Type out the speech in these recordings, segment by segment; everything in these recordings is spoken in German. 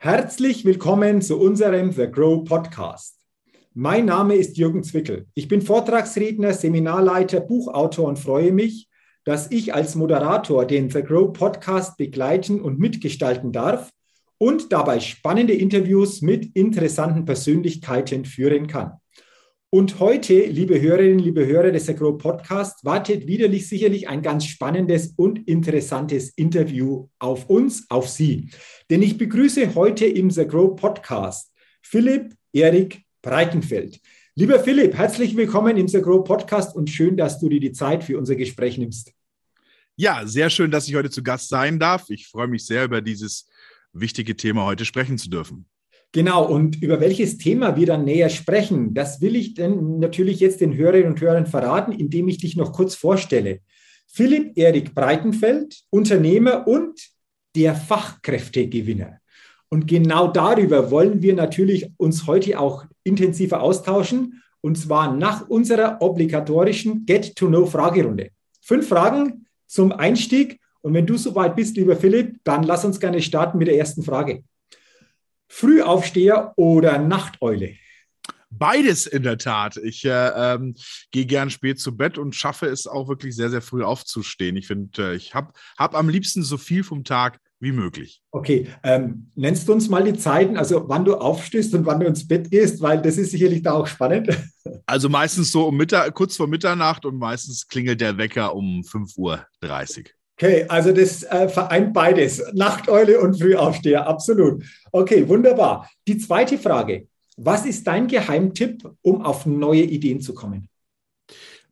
Herzlich willkommen zu unserem The Grow Podcast. Mein Name ist Jürgen Zwickel. Ich bin Vortragsredner, Seminarleiter, Buchautor und freue mich, dass ich als Moderator den The Grow Podcast begleiten und mitgestalten darf und dabei spannende Interviews mit interessanten Persönlichkeiten führen kann. Und heute, liebe Hörerinnen, liebe Hörer des Agro Podcast, wartet widerlich sicherlich ein ganz spannendes und interessantes Interview auf uns, auf Sie. Denn ich begrüße heute im The Grow Podcast Philipp Erik Breitenfeld. Lieber Philipp, herzlich willkommen im The Grow Podcast und schön, dass du dir die Zeit für unser Gespräch nimmst. Ja, sehr schön, dass ich heute zu Gast sein darf. Ich freue mich sehr, über dieses wichtige Thema heute sprechen zu dürfen. Genau, und über welches Thema wir dann näher sprechen, das will ich dann natürlich jetzt den Hörerinnen und Hörern verraten, indem ich dich noch kurz vorstelle. Philipp Erik Breitenfeld, Unternehmer und der Fachkräftegewinner. Und genau darüber wollen wir natürlich uns heute auch intensiver austauschen, und zwar nach unserer obligatorischen Get-to-Know-Fragerunde. Fünf Fragen zum Einstieg. Und wenn du soweit bist, lieber Philipp, dann lass uns gerne starten mit der ersten Frage. Frühaufsteher oder Nachteule? Beides in der Tat. Ich äh, ähm, gehe gern spät zu Bett und schaffe es auch wirklich sehr, sehr früh aufzustehen. Ich finde, äh, ich habe hab am liebsten so viel vom Tag wie möglich. Okay, ähm, nennst du uns mal die Zeiten, also wann du aufstehst und wann du ins Bett gehst, weil das ist sicherlich da auch spannend. Also meistens so um Mittag, kurz vor Mitternacht und meistens klingelt der Wecker um 5.30 Uhr. Okay, also das äh, vereint beides, Nachteule und Frühaufsteher, absolut. Okay, wunderbar. Die zweite Frage, was ist dein Geheimtipp, um auf neue Ideen zu kommen?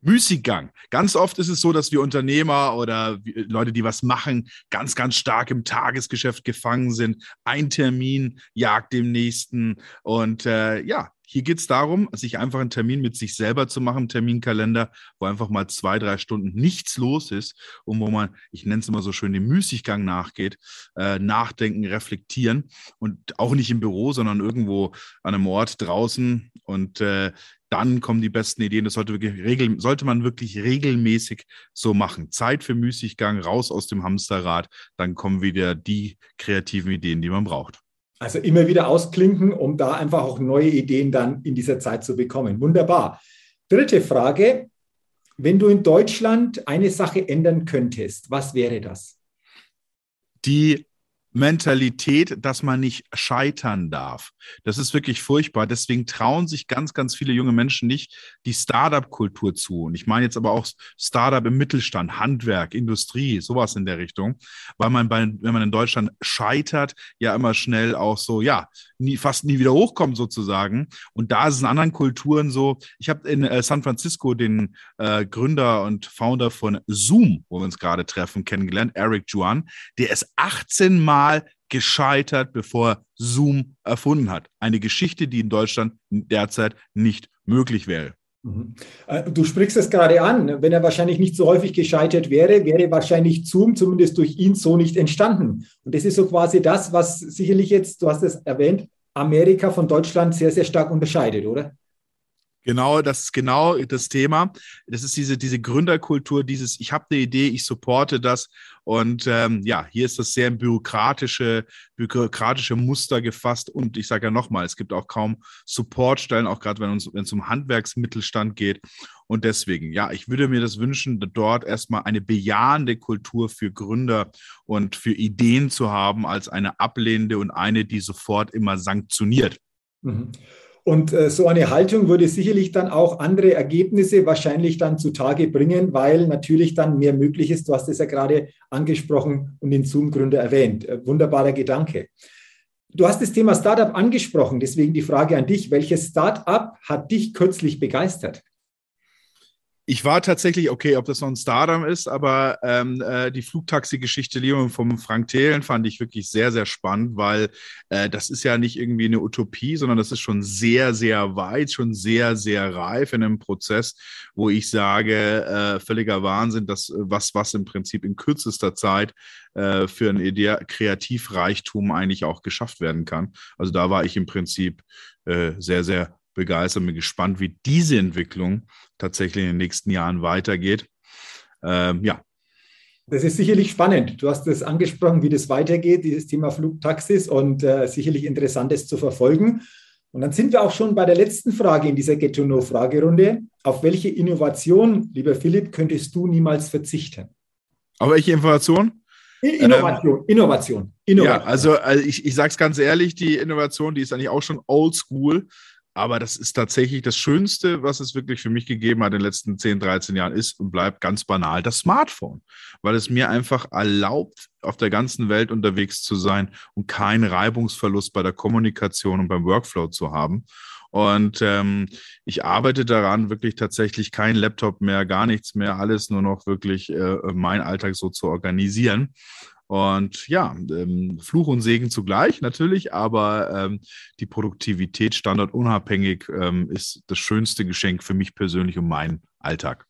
Müßiggang. Ganz oft ist es so, dass wir Unternehmer oder Leute, die was machen, ganz, ganz stark im Tagesgeschäft gefangen sind. Ein Termin jagt dem nächsten. Und äh, ja, hier geht es darum, sich einfach einen Termin mit sich selber zu machen, Terminkalender, wo einfach mal zwei, drei Stunden nichts los ist und wo man, ich nenne es immer so schön, dem Müßiggang nachgeht, äh, nachdenken, reflektieren und auch nicht im Büro, sondern irgendwo an einem Ort draußen und äh, dann kommen die besten Ideen. Das sollte, wirklich sollte man wirklich regelmäßig so machen. Zeit für Müßiggang, raus aus dem Hamsterrad, dann kommen wieder die kreativen Ideen, die man braucht. Also immer wieder ausklinken, um da einfach auch neue Ideen dann in dieser Zeit zu bekommen. Wunderbar. Dritte Frage. Wenn du in Deutschland eine Sache ändern könntest, was wäre das? Die Mentalität, dass man nicht scheitern darf. Das ist wirklich furchtbar. Deswegen trauen sich ganz, ganz viele junge Menschen nicht die Startup-Kultur zu. Und ich meine jetzt aber auch Startup im Mittelstand, Handwerk, Industrie, sowas in der Richtung, weil man bei, wenn man in Deutschland scheitert, ja immer schnell auch so, ja, nie, fast nie wieder hochkommt sozusagen. Und da ist es in anderen Kulturen so. Ich habe in äh, San Francisco den äh, Gründer und Founder von Zoom, wo wir uns gerade treffen, kennengelernt, Eric Juan. Der ist 18 Mal gescheitert, bevor Zoom erfunden hat. Eine Geschichte, die in Deutschland derzeit nicht möglich wäre. Mhm. Äh, du sprichst es gerade an. Wenn er wahrscheinlich nicht so häufig gescheitert wäre, wäre wahrscheinlich Zoom zumindest durch ihn so nicht entstanden. Und das ist so quasi das, was sicherlich jetzt, du hast es erwähnt, Amerika von Deutschland sehr, sehr stark unterscheidet, oder? Genau, das ist genau das Thema. Das ist diese, diese Gründerkultur, dieses, ich habe eine Idee, ich supporte das. Und ähm, ja, hier ist das sehr bürokratische, bürokratische Muster gefasst. Und ich sage ja nochmal, es gibt auch kaum Supportstellen, auch gerade wenn, es um Handwerksmittelstand geht. Und deswegen, ja, ich würde mir das wünschen, dort erstmal eine bejahende Kultur für Gründer und für Ideen zu haben, als eine ablehnende und eine, die sofort immer sanktioniert. Mhm. Und äh, so eine Haltung würde sicherlich dann auch andere Ergebnisse wahrscheinlich dann zutage bringen, weil natürlich dann mehr möglich ist. Du hast es ja gerade angesprochen und den Zoom-Gründer erwähnt. Äh, wunderbarer Gedanke. Du hast das Thema Startup angesprochen, deswegen die Frage an dich. Welches Startup hat dich kürzlich begeistert? Ich war tatsächlich, okay, ob das noch ein Stardom ist, aber ähm, äh, die Flugtaxi-Geschichte Leon vom Frank Thelen fand ich wirklich sehr, sehr spannend, weil äh, das ist ja nicht irgendwie eine Utopie, sondern das ist schon sehr, sehr weit, schon sehr, sehr reif in einem Prozess, wo ich sage, äh, völliger Wahnsinn, dass was, was im Prinzip in kürzester Zeit äh, für ein Idee Kreativreichtum eigentlich auch geschafft werden kann. Also da war ich im Prinzip äh, sehr, sehr begeistert, bin gespannt, wie diese Entwicklung tatsächlich in den nächsten Jahren weitergeht. Ähm, ja. Das ist sicherlich spannend. Du hast es angesprochen, wie das weitergeht, dieses Thema Flugtaxis und äh, sicherlich interessantes zu verfolgen. Und dann sind wir auch schon bei der letzten Frage in dieser Get-to-Know-Fragerunde. Auf welche Innovation, lieber Philipp, könntest du niemals verzichten? Auf welche Information? Innovation, ähm, Innovation, Innovation. Ja, also, also ich, ich sage es ganz ehrlich, die Innovation, die ist eigentlich auch schon old school. Aber das ist tatsächlich das Schönste, was es wirklich für mich gegeben hat in den letzten 10, 13 Jahren, ist und bleibt ganz banal das Smartphone, weil es mir einfach erlaubt, auf der ganzen Welt unterwegs zu sein und keinen Reibungsverlust bei der Kommunikation und beim Workflow zu haben. Und ähm, ich arbeite daran, wirklich tatsächlich kein Laptop mehr, gar nichts mehr, alles nur noch wirklich äh, mein Alltag so zu organisieren. Und ja, ähm, Fluch und Segen zugleich natürlich, aber ähm, die Produktivität standardunabhängig ähm, ist das schönste Geschenk für mich persönlich und meinen Alltag.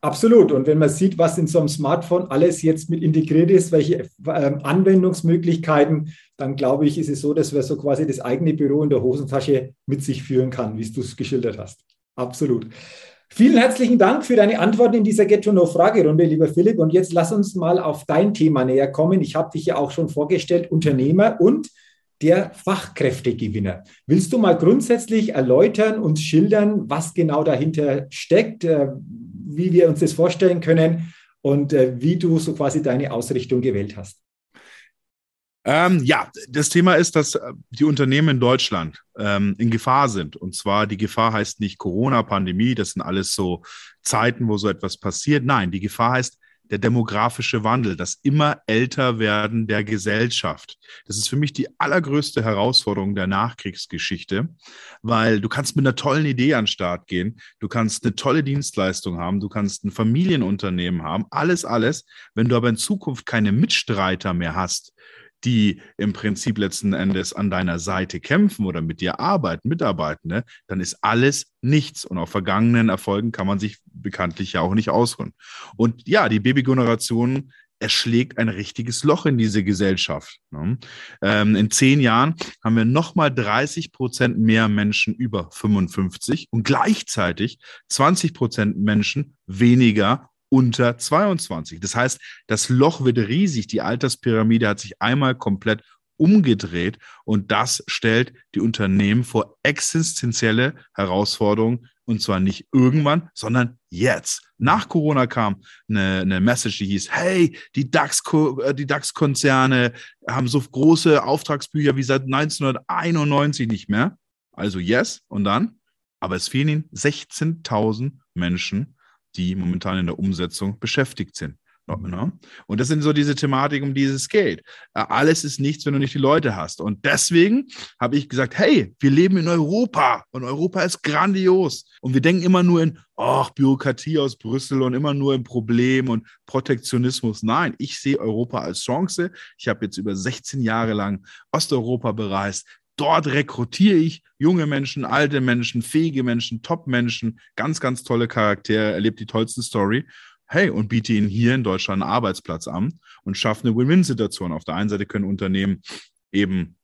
Absolut. Und wenn man sieht, was in so einem Smartphone alles jetzt mit integriert ist, welche ähm, Anwendungsmöglichkeiten, dann glaube ich, ist es so, dass man so quasi das eigene Büro in der Hosentasche mit sich führen kann, wie du es geschildert hast. Absolut. Vielen herzlichen Dank für deine Antworten in dieser Get-to-Know-Fragerunde, lieber Philipp. Und jetzt lass uns mal auf dein Thema näher kommen. Ich habe dich ja auch schon vorgestellt, Unternehmer und der Fachkräftegewinner. Willst du mal grundsätzlich erläutern, und schildern, was genau dahinter steckt, äh, wie wir uns das vorstellen können und äh, wie du so quasi deine Ausrichtung gewählt hast? Ähm, ja, das Thema ist, dass äh, die Unternehmen in Deutschland ähm, in Gefahr sind. Und zwar die Gefahr heißt nicht Corona, Pandemie, das sind alles so Zeiten, wo so etwas passiert. Nein, die Gefahr heißt der demografische Wandel, das immer älter werden der Gesellschaft. Das ist für mich die allergrößte Herausforderung der Nachkriegsgeschichte, weil du kannst mit einer tollen Idee an den Start gehen, du kannst eine tolle Dienstleistung haben, du kannst ein Familienunternehmen haben, alles, alles. Wenn du aber in Zukunft keine Mitstreiter mehr hast, die im Prinzip letzten Endes an deiner Seite kämpfen oder mit dir arbeiten, mitarbeiten, ne, dann ist alles nichts. Und auf vergangenen Erfolgen kann man sich bekanntlich ja auch nicht ausruhen. Und ja, die Babygeneration erschlägt ein richtiges Loch in diese Gesellschaft. Ne? Ähm, in zehn Jahren haben wir nochmal 30 Prozent mehr Menschen über 55 und gleichzeitig 20 Prozent Menschen weniger unter 22. Das heißt, das Loch wird riesig. Die Alterspyramide hat sich einmal komplett umgedreht und das stellt die Unternehmen vor existenzielle Herausforderungen und zwar nicht irgendwann, sondern jetzt. Nach Corona kam eine, eine Message, die hieß, hey, die DAX-Konzerne die DAX haben so große Auftragsbücher wie seit 1991 nicht mehr. Also yes und dann, aber es fehlen ihnen 16.000 Menschen die momentan in der Umsetzung beschäftigt sind. Mhm. Ne? Und das sind so diese Thematiken, um die es geht. Äh, alles ist nichts, wenn du nicht die Leute hast. Und deswegen habe ich gesagt, hey, wir leben in Europa und Europa ist grandios. Und wir denken immer nur in, ach, Bürokratie aus Brüssel und immer nur im Problem und Protektionismus. Nein, ich sehe Europa als Chance. Ich habe jetzt über 16 Jahre lang Osteuropa bereist, Dort rekrutiere ich junge Menschen, alte Menschen, fähige Menschen, Top-Menschen, ganz, ganz tolle Charaktere, erlebt die tollsten Story. Hey, und biete ihnen hier in Deutschland einen Arbeitsplatz an und schaffe eine Win-Win-Situation. Auf der einen Seite können Unternehmen eben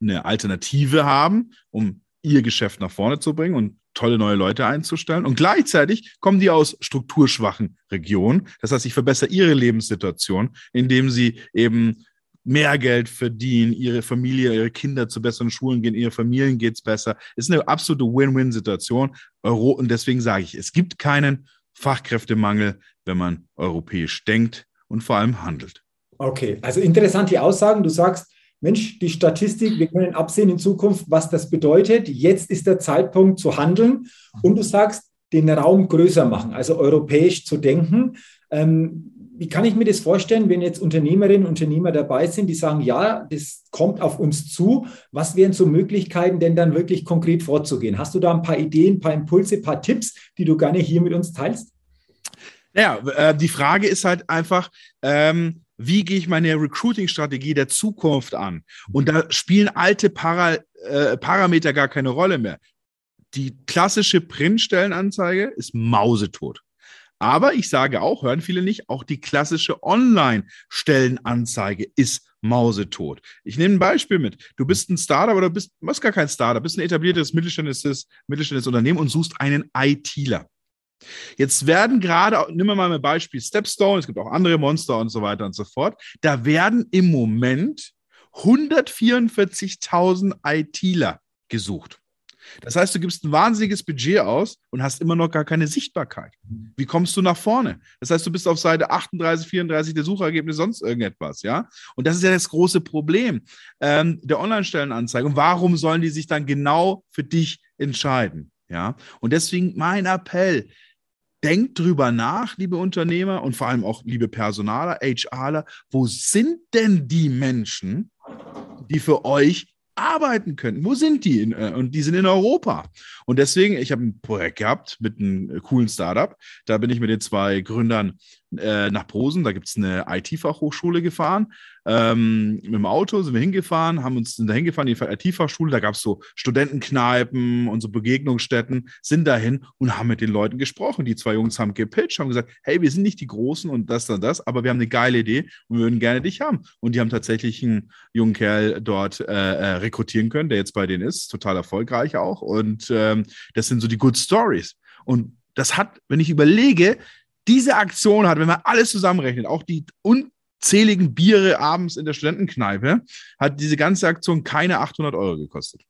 eine Alternative haben, um ihr Geschäft nach vorne zu bringen und tolle neue Leute einzustellen. Und gleichzeitig kommen die aus strukturschwachen Regionen. Das heißt, ich verbessere ihre Lebenssituation, indem sie eben mehr Geld verdienen, ihre Familie, ihre Kinder zu besseren Schulen gehen, ihre Familien geht es besser. Es ist eine absolute Win-Win-Situation. Und deswegen sage ich, es gibt keinen Fachkräftemangel, wenn man europäisch denkt und vor allem handelt. Okay, also interessante Aussagen. Du sagst, Mensch, die Statistik, wir können absehen in Zukunft, was das bedeutet. Jetzt ist der Zeitpunkt zu handeln. Und du sagst, den Raum größer machen, also europäisch zu denken. Ähm, wie kann ich mir das vorstellen, wenn jetzt Unternehmerinnen und Unternehmer dabei sind, die sagen, ja, das kommt auf uns zu. Was wären so Möglichkeiten, denn dann wirklich konkret vorzugehen? Hast du da ein paar Ideen, ein paar Impulse, ein paar Tipps, die du gerne hier mit uns teilst? Ja, äh, die Frage ist halt einfach, ähm, wie gehe ich meine Recruiting-Strategie der Zukunft an? Und da spielen alte Para, äh, Parameter gar keine Rolle mehr. Die klassische Printstellenanzeige ist mausetot. Aber ich sage auch, hören viele nicht, auch die klassische Online-Stellenanzeige ist mausetot. Ich nehme ein Beispiel mit. Du bist ein Startup oder bist, bist gar kein Startup, bist ein etabliertes mittelständisches, mittelständisches Unternehmen und suchst einen ITler. Jetzt werden gerade, wir mal ein Beispiel Stepstone, es gibt auch andere Monster und so weiter und so fort, da werden im Moment 144.000 ITler gesucht. Das heißt, du gibst ein wahnsinniges Budget aus und hast immer noch gar keine Sichtbarkeit. Wie kommst du nach vorne? Das heißt, du bist auf Seite 38, 34 der Suchergebnisse, sonst irgendetwas, ja? Und das ist ja das große Problem ähm, der Online-Stellenanzeige. Und warum sollen die sich dann genau für dich entscheiden? Ja? Und deswegen mein Appell, denkt drüber nach, liebe Unternehmer und vor allem auch liebe Personaler, HRler, wo sind denn die Menschen, die für euch arbeiten könnten. Wo sind die? In, äh, und die sind in Europa. Und deswegen, ich habe ein Projekt gehabt mit einem äh, coolen Startup. Da bin ich mit den zwei Gründern äh, nach Prosen. Da gibt es eine IT-Fachhochschule gefahren. Ähm, mit dem Auto sind wir hingefahren, haben uns da hingefahren, die IT-Fachschule. Da gab es so Studentenkneipen und so Begegnungsstätten, sind dahin und haben mit den Leuten gesprochen. Die zwei Jungs haben gepitcht, haben gesagt: Hey, wir sind nicht die Großen und das, und das, aber wir haben eine geile Idee und würden gerne dich haben. Und die haben tatsächlich einen jungen Kerl dort äh, äh, rekrutieren können, der jetzt bei denen ist, total erfolgreich auch. Und ähm, das sind so die Good Stories. Und das hat, wenn ich überlege, diese Aktion hat, wenn man alles zusammenrechnet, auch die unzähligen Biere abends in der Studentenkneipe, hat diese ganze Aktion keine 800 Euro gekostet.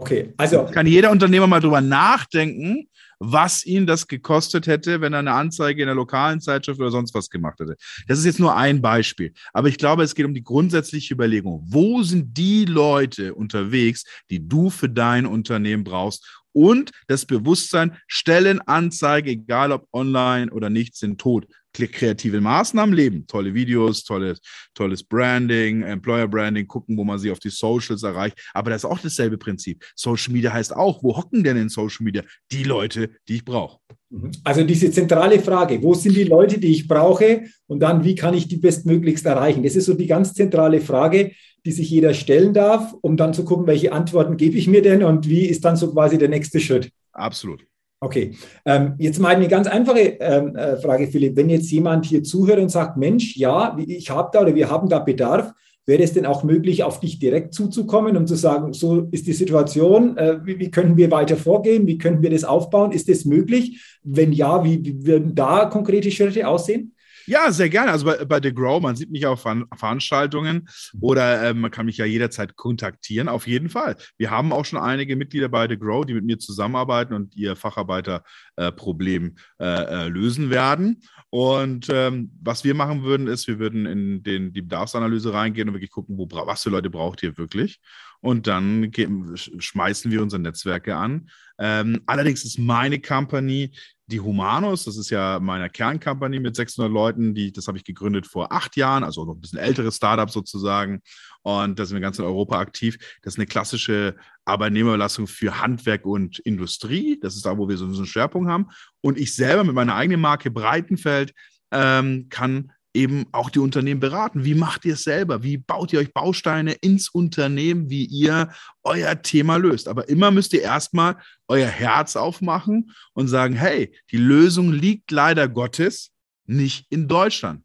Okay, also. Kann jeder Unternehmer mal drüber nachdenken, was ihn das gekostet hätte, wenn er eine Anzeige in der lokalen Zeitschrift oder sonst was gemacht hätte. Das ist jetzt nur ein Beispiel. Aber ich glaube, es geht um die grundsätzliche Überlegung. Wo sind die Leute unterwegs, die du für dein Unternehmen brauchst? Und das Bewusstsein, Stellenanzeige, egal ob online oder nicht, sind tot kreative Maßnahmen leben. Tolle Videos, tolles, tolles Branding, Employer Branding, gucken, wo man sie auf die Socials erreicht. Aber das ist auch dasselbe Prinzip. Social Media heißt auch, wo hocken denn in Social Media die Leute, die ich brauche? Mhm. Also diese zentrale Frage, wo sind die Leute, die ich brauche und dann, wie kann ich die bestmöglichst erreichen? Das ist so die ganz zentrale Frage, die sich jeder stellen darf, um dann zu gucken, welche Antworten gebe ich mir denn und wie ist dann so quasi der nächste Schritt. Absolut. Okay, ähm, jetzt mal eine ganz einfache ähm, äh, Frage, Philipp. Wenn jetzt jemand hier zuhört und sagt, Mensch, ja, ich habe da oder wir haben da Bedarf, wäre es denn auch möglich, auf dich direkt zuzukommen und zu sagen, so ist die Situation, äh, wie, wie können wir weiter vorgehen, wie können wir das aufbauen? Ist das möglich? Wenn ja, wie, wie würden da konkrete Schritte aussehen? Ja, sehr gerne. Also bei, bei The Grow, man sieht mich auf Veranstaltungen oder äh, man kann mich ja jederzeit kontaktieren, auf jeden Fall. Wir haben auch schon einige Mitglieder bei The Grow, die mit mir zusammenarbeiten und ihr Facharbeiterproblem äh, äh, lösen werden. Und ähm, was wir machen würden, ist, wir würden in den, die Bedarfsanalyse reingehen und wirklich gucken, wo, was für Leute braucht ihr wirklich. Und dann schmeißen wir unsere Netzwerke an. Ähm, allerdings ist meine Company die Humanos, das ist ja meine Kerncompany mit 600 Leuten, die, das habe ich gegründet vor acht Jahren, also noch ein bisschen älteres Startup sozusagen. Und da sind wir ganz in Europa aktiv. Das ist eine klassische Arbeitnehmerüberlassung für Handwerk und Industrie. Das ist da, wo wir so einen Schwerpunkt haben. Und ich selber mit meiner eigenen Marke Breitenfeld ähm, kann eben auch die Unternehmen beraten. Wie macht ihr es selber? Wie baut ihr euch Bausteine ins Unternehmen, wie ihr euer Thema löst? Aber immer müsst ihr erstmal euer Herz aufmachen und sagen, hey, die Lösung liegt leider Gottes nicht in Deutschland.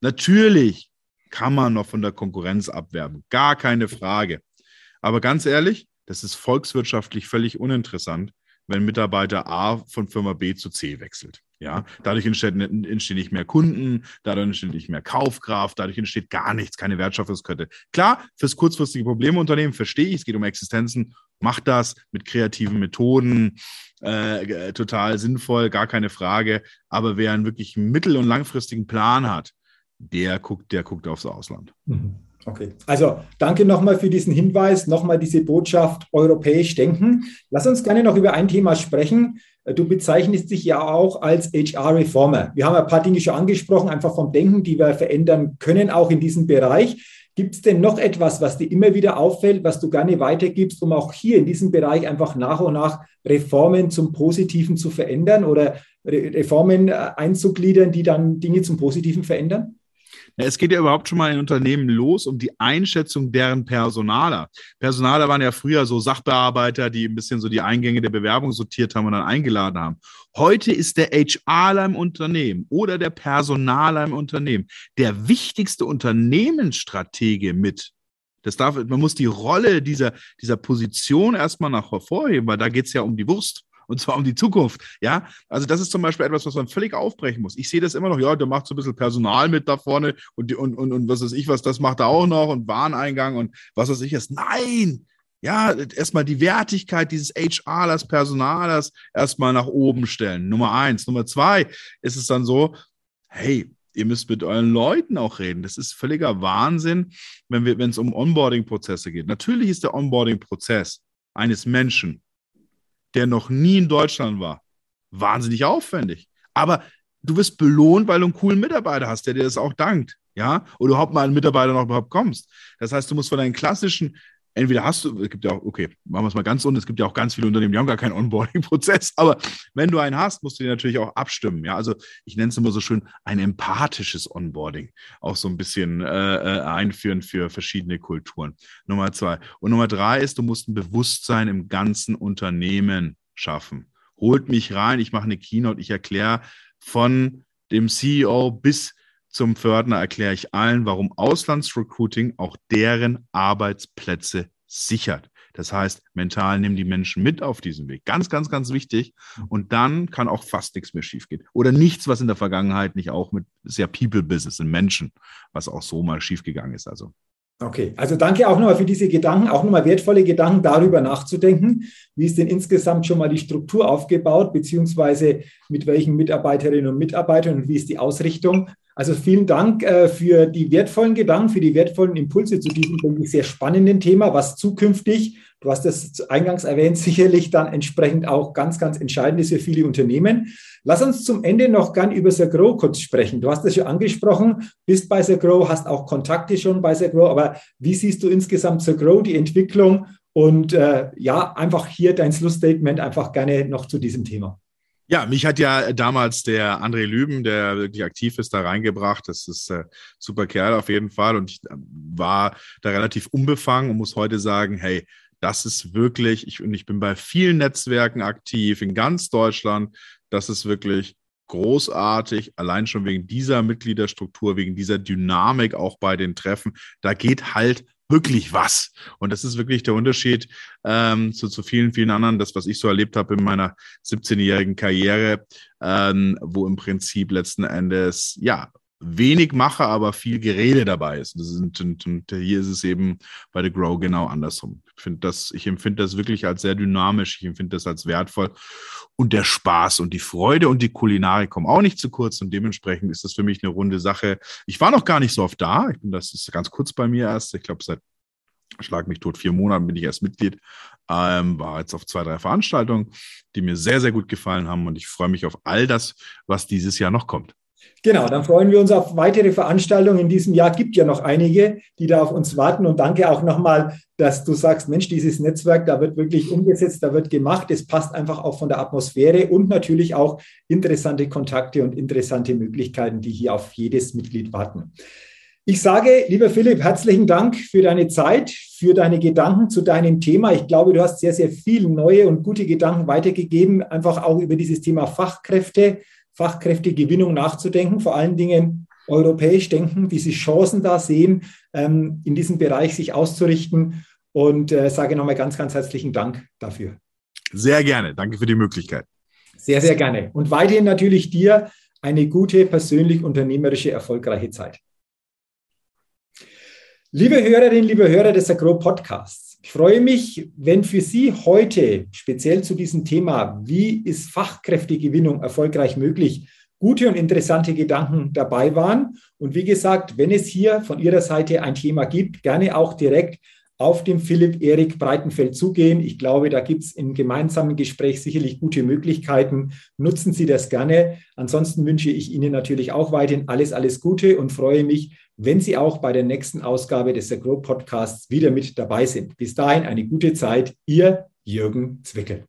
Natürlich kann man noch von der Konkurrenz abwerben, gar keine Frage. Aber ganz ehrlich, das ist volkswirtschaftlich völlig uninteressant, wenn Mitarbeiter A von Firma B zu C wechselt. Ja, dadurch entstehen, entstehen nicht mehr Kunden, dadurch entsteht nicht mehr Kaufkraft, dadurch entsteht gar nichts, keine Wertschöpfungskette. Klar, fürs kurzfristige Problemunternehmen verstehe ich, es geht um Existenzen, macht das mit kreativen Methoden, äh, total sinnvoll, gar keine Frage. Aber wer einen wirklich mittel- und langfristigen Plan hat, der guckt, der guckt aufs Ausland. Mhm. Okay, also danke nochmal für diesen Hinweis, nochmal diese Botschaft europäisch denken. Lass uns gerne noch über ein Thema sprechen. Du bezeichnest dich ja auch als HR-Reformer. Wir haben ein paar Dinge schon angesprochen, einfach vom Denken, die wir verändern können, auch in diesem Bereich. Gibt es denn noch etwas, was dir immer wieder auffällt, was du gerne weitergibst, um auch hier in diesem Bereich einfach nach und nach Reformen zum Positiven zu verändern oder Reformen äh, einzugliedern, die dann Dinge zum Positiven verändern? Es geht ja überhaupt schon mal in Unternehmen los um die Einschätzung deren Personaler. Personaler waren ja früher so Sachbearbeiter, die ein bisschen so die Eingänge der Bewerbung sortiert haben und dann eingeladen haben. Heute ist der HRler im Unternehmen oder der Personaler im Unternehmen der wichtigste Unternehmensstratege mit. Das darf, man muss die Rolle dieser, dieser Position erstmal nach hervorheben, weil da geht es ja um die Wurst und zwar um die Zukunft. Ja, also das ist zum Beispiel etwas, was man völlig aufbrechen muss. Ich sehe das immer noch, ja, der macht so ein bisschen Personal mit da vorne und, und, und, und was weiß ich, was das macht er auch noch und Wareneingang und was weiß ich ist. Nein! Ja, erstmal die Wertigkeit dieses HRlers, Personalers erstmal nach oben stellen. Nummer eins. Nummer zwei ist es dann so, hey, ihr müsst mit euren Leuten auch reden. Das ist völliger Wahnsinn, wenn es um Onboarding-Prozesse geht. Natürlich ist der Onboarding-Prozess eines Menschen, der noch nie in Deutschland war, wahnsinnig aufwendig. Aber du wirst belohnt, weil du einen coolen Mitarbeiter hast, der dir das auch dankt. Ja, oder überhaupt mal einen Mitarbeiter noch überhaupt kommst. Das heißt, du musst von deinen klassischen entweder hast du, es gibt ja auch, okay, machen wir es mal ganz unten, es gibt ja auch ganz viele Unternehmen, die haben gar keinen Onboarding-Prozess, aber wenn du einen hast, musst du den natürlich auch abstimmen. Ja, also ich nenne es immer so schön ein empathisches Onboarding, auch so ein bisschen äh, äh, einführen für verschiedene Kulturen. Nummer zwei. Und Nummer drei ist, du musst ein Bewusstsein im ganzen Unternehmen schaffen. Holt mich rein, ich mache eine Keynote, ich erkläre von dem CEO bis zum Fördner erkläre ich allen, warum Auslandsrecruiting auch deren Arbeitsplätze sichert. Das heißt, mental nehmen die Menschen mit auf diesen Weg. Ganz, ganz, ganz wichtig. Und dann kann auch fast nichts mehr schiefgehen. Oder nichts, was in der Vergangenheit nicht auch mit sehr People-Business in Menschen, was auch so mal schiefgegangen ist. Also Okay, also danke auch nochmal für diese Gedanken, auch nochmal wertvolle Gedanken darüber nachzudenken. Wie ist denn insgesamt schon mal die Struktur aufgebaut, beziehungsweise mit welchen Mitarbeiterinnen und Mitarbeitern und wie ist die Ausrichtung? Also vielen Dank äh, für die wertvollen Gedanken, für die wertvollen Impulse zu diesem, denke ich, sehr spannenden Thema, was zukünftig, du hast das eingangs erwähnt, sicherlich dann entsprechend auch ganz, ganz entscheidend ist für viele Unternehmen. Lass uns zum Ende noch gern über Grow kurz sprechen. Du hast das schon angesprochen, bist bei Grow, hast auch Kontakte schon bei Grow, aber wie siehst du insgesamt Grow, die Entwicklung und äh, ja, einfach hier dein Schlussstatement einfach gerne noch zu diesem Thema. Ja, mich hat ja damals der André Lüben, der wirklich aktiv ist, da reingebracht. Das ist äh, super Kerl auf jeden Fall. Und ich äh, war da relativ unbefangen und muss heute sagen, hey, das ist wirklich, ich, und ich bin bei vielen Netzwerken aktiv in ganz Deutschland. Das ist wirklich großartig, allein schon wegen dieser Mitgliederstruktur, wegen dieser Dynamik auch bei den Treffen. Da geht halt wirklich was. Und das ist wirklich der Unterschied ähm, zu, zu vielen, vielen anderen, das, was ich so erlebt habe in meiner 17-jährigen Karriere, ähm, wo im Prinzip letzten Endes, ja, wenig mache, aber viel Gerede dabei ist. Und, und, und, hier ist es eben bei The Grow genau andersrum. Ich, das, ich empfinde das wirklich als sehr dynamisch, ich empfinde das als wertvoll. Und der Spaß und die Freude und die Kulinarik kommen auch nicht zu kurz und dementsprechend ist das für mich eine runde Sache. Ich war noch gar nicht so oft da. Ich bin, das ist ganz kurz bei mir erst. Ich glaube, seit Schlag mich tot, vier Monaten bin ich erst Mitglied. Ähm, war jetzt auf zwei, drei Veranstaltungen, die mir sehr, sehr gut gefallen haben und ich freue mich auf all das, was dieses Jahr noch kommt. Genau, dann freuen wir uns auf weitere Veranstaltungen in diesem Jahr. Gibt ja noch einige, die da auf uns warten. Und danke auch nochmal, dass du sagst, Mensch, dieses Netzwerk, da wird wirklich umgesetzt, da wird gemacht. Es passt einfach auch von der Atmosphäre und natürlich auch interessante Kontakte und interessante Möglichkeiten, die hier auf jedes Mitglied warten. Ich sage, lieber Philipp, herzlichen Dank für deine Zeit, für deine Gedanken zu deinem Thema. Ich glaube, du hast sehr, sehr viele neue und gute Gedanken weitergegeben, einfach auch über dieses Thema Fachkräfte Fachkräftegewinnung nachzudenken, vor allen Dingen europäisch denken, diese Chancen da sehen, ähm, in diesem Bereich sich auszurichten. Und äh, sage nochmal ganz, ganz herzlichen Dank dafür. Sehr gerne. Danke für die Möglichkeit. Sehr, sehr gerne. Und weiterhin natürlich dir eine gute, persönlich unternehmerische, erfolgreiche Zeit. Liebe Hörerinnen, liebe Hörer des Agro Podcasts, ich freue mich, wenn für Sie heute speziell zu diesem Thema, wie ist Fachkräftegewinnung erfolgreich möglich, gute und interessante Gedanken dabei waren. Und wie gesagt, wenn es hier von Ihrer Seite ein Thema gibt, gerne auch direkt auf dem Philipp Erik Breitenfeld zugehen. Ich glaube, da gibt es im gemeinsamen Gespräch sicherlich gute Möglichkeiten. Nutzen Sie das gerne. Ansonsten wünsche ich Ihnen natürlich auch weiterhin alles, alles Gute und freue mich, wenn Sie auch bei der nächsten Ausgabe des Agro Podcasts wieder mit dabei sind. Bis dahin eine gute Zeit. Ihr Jürgen Zwickel.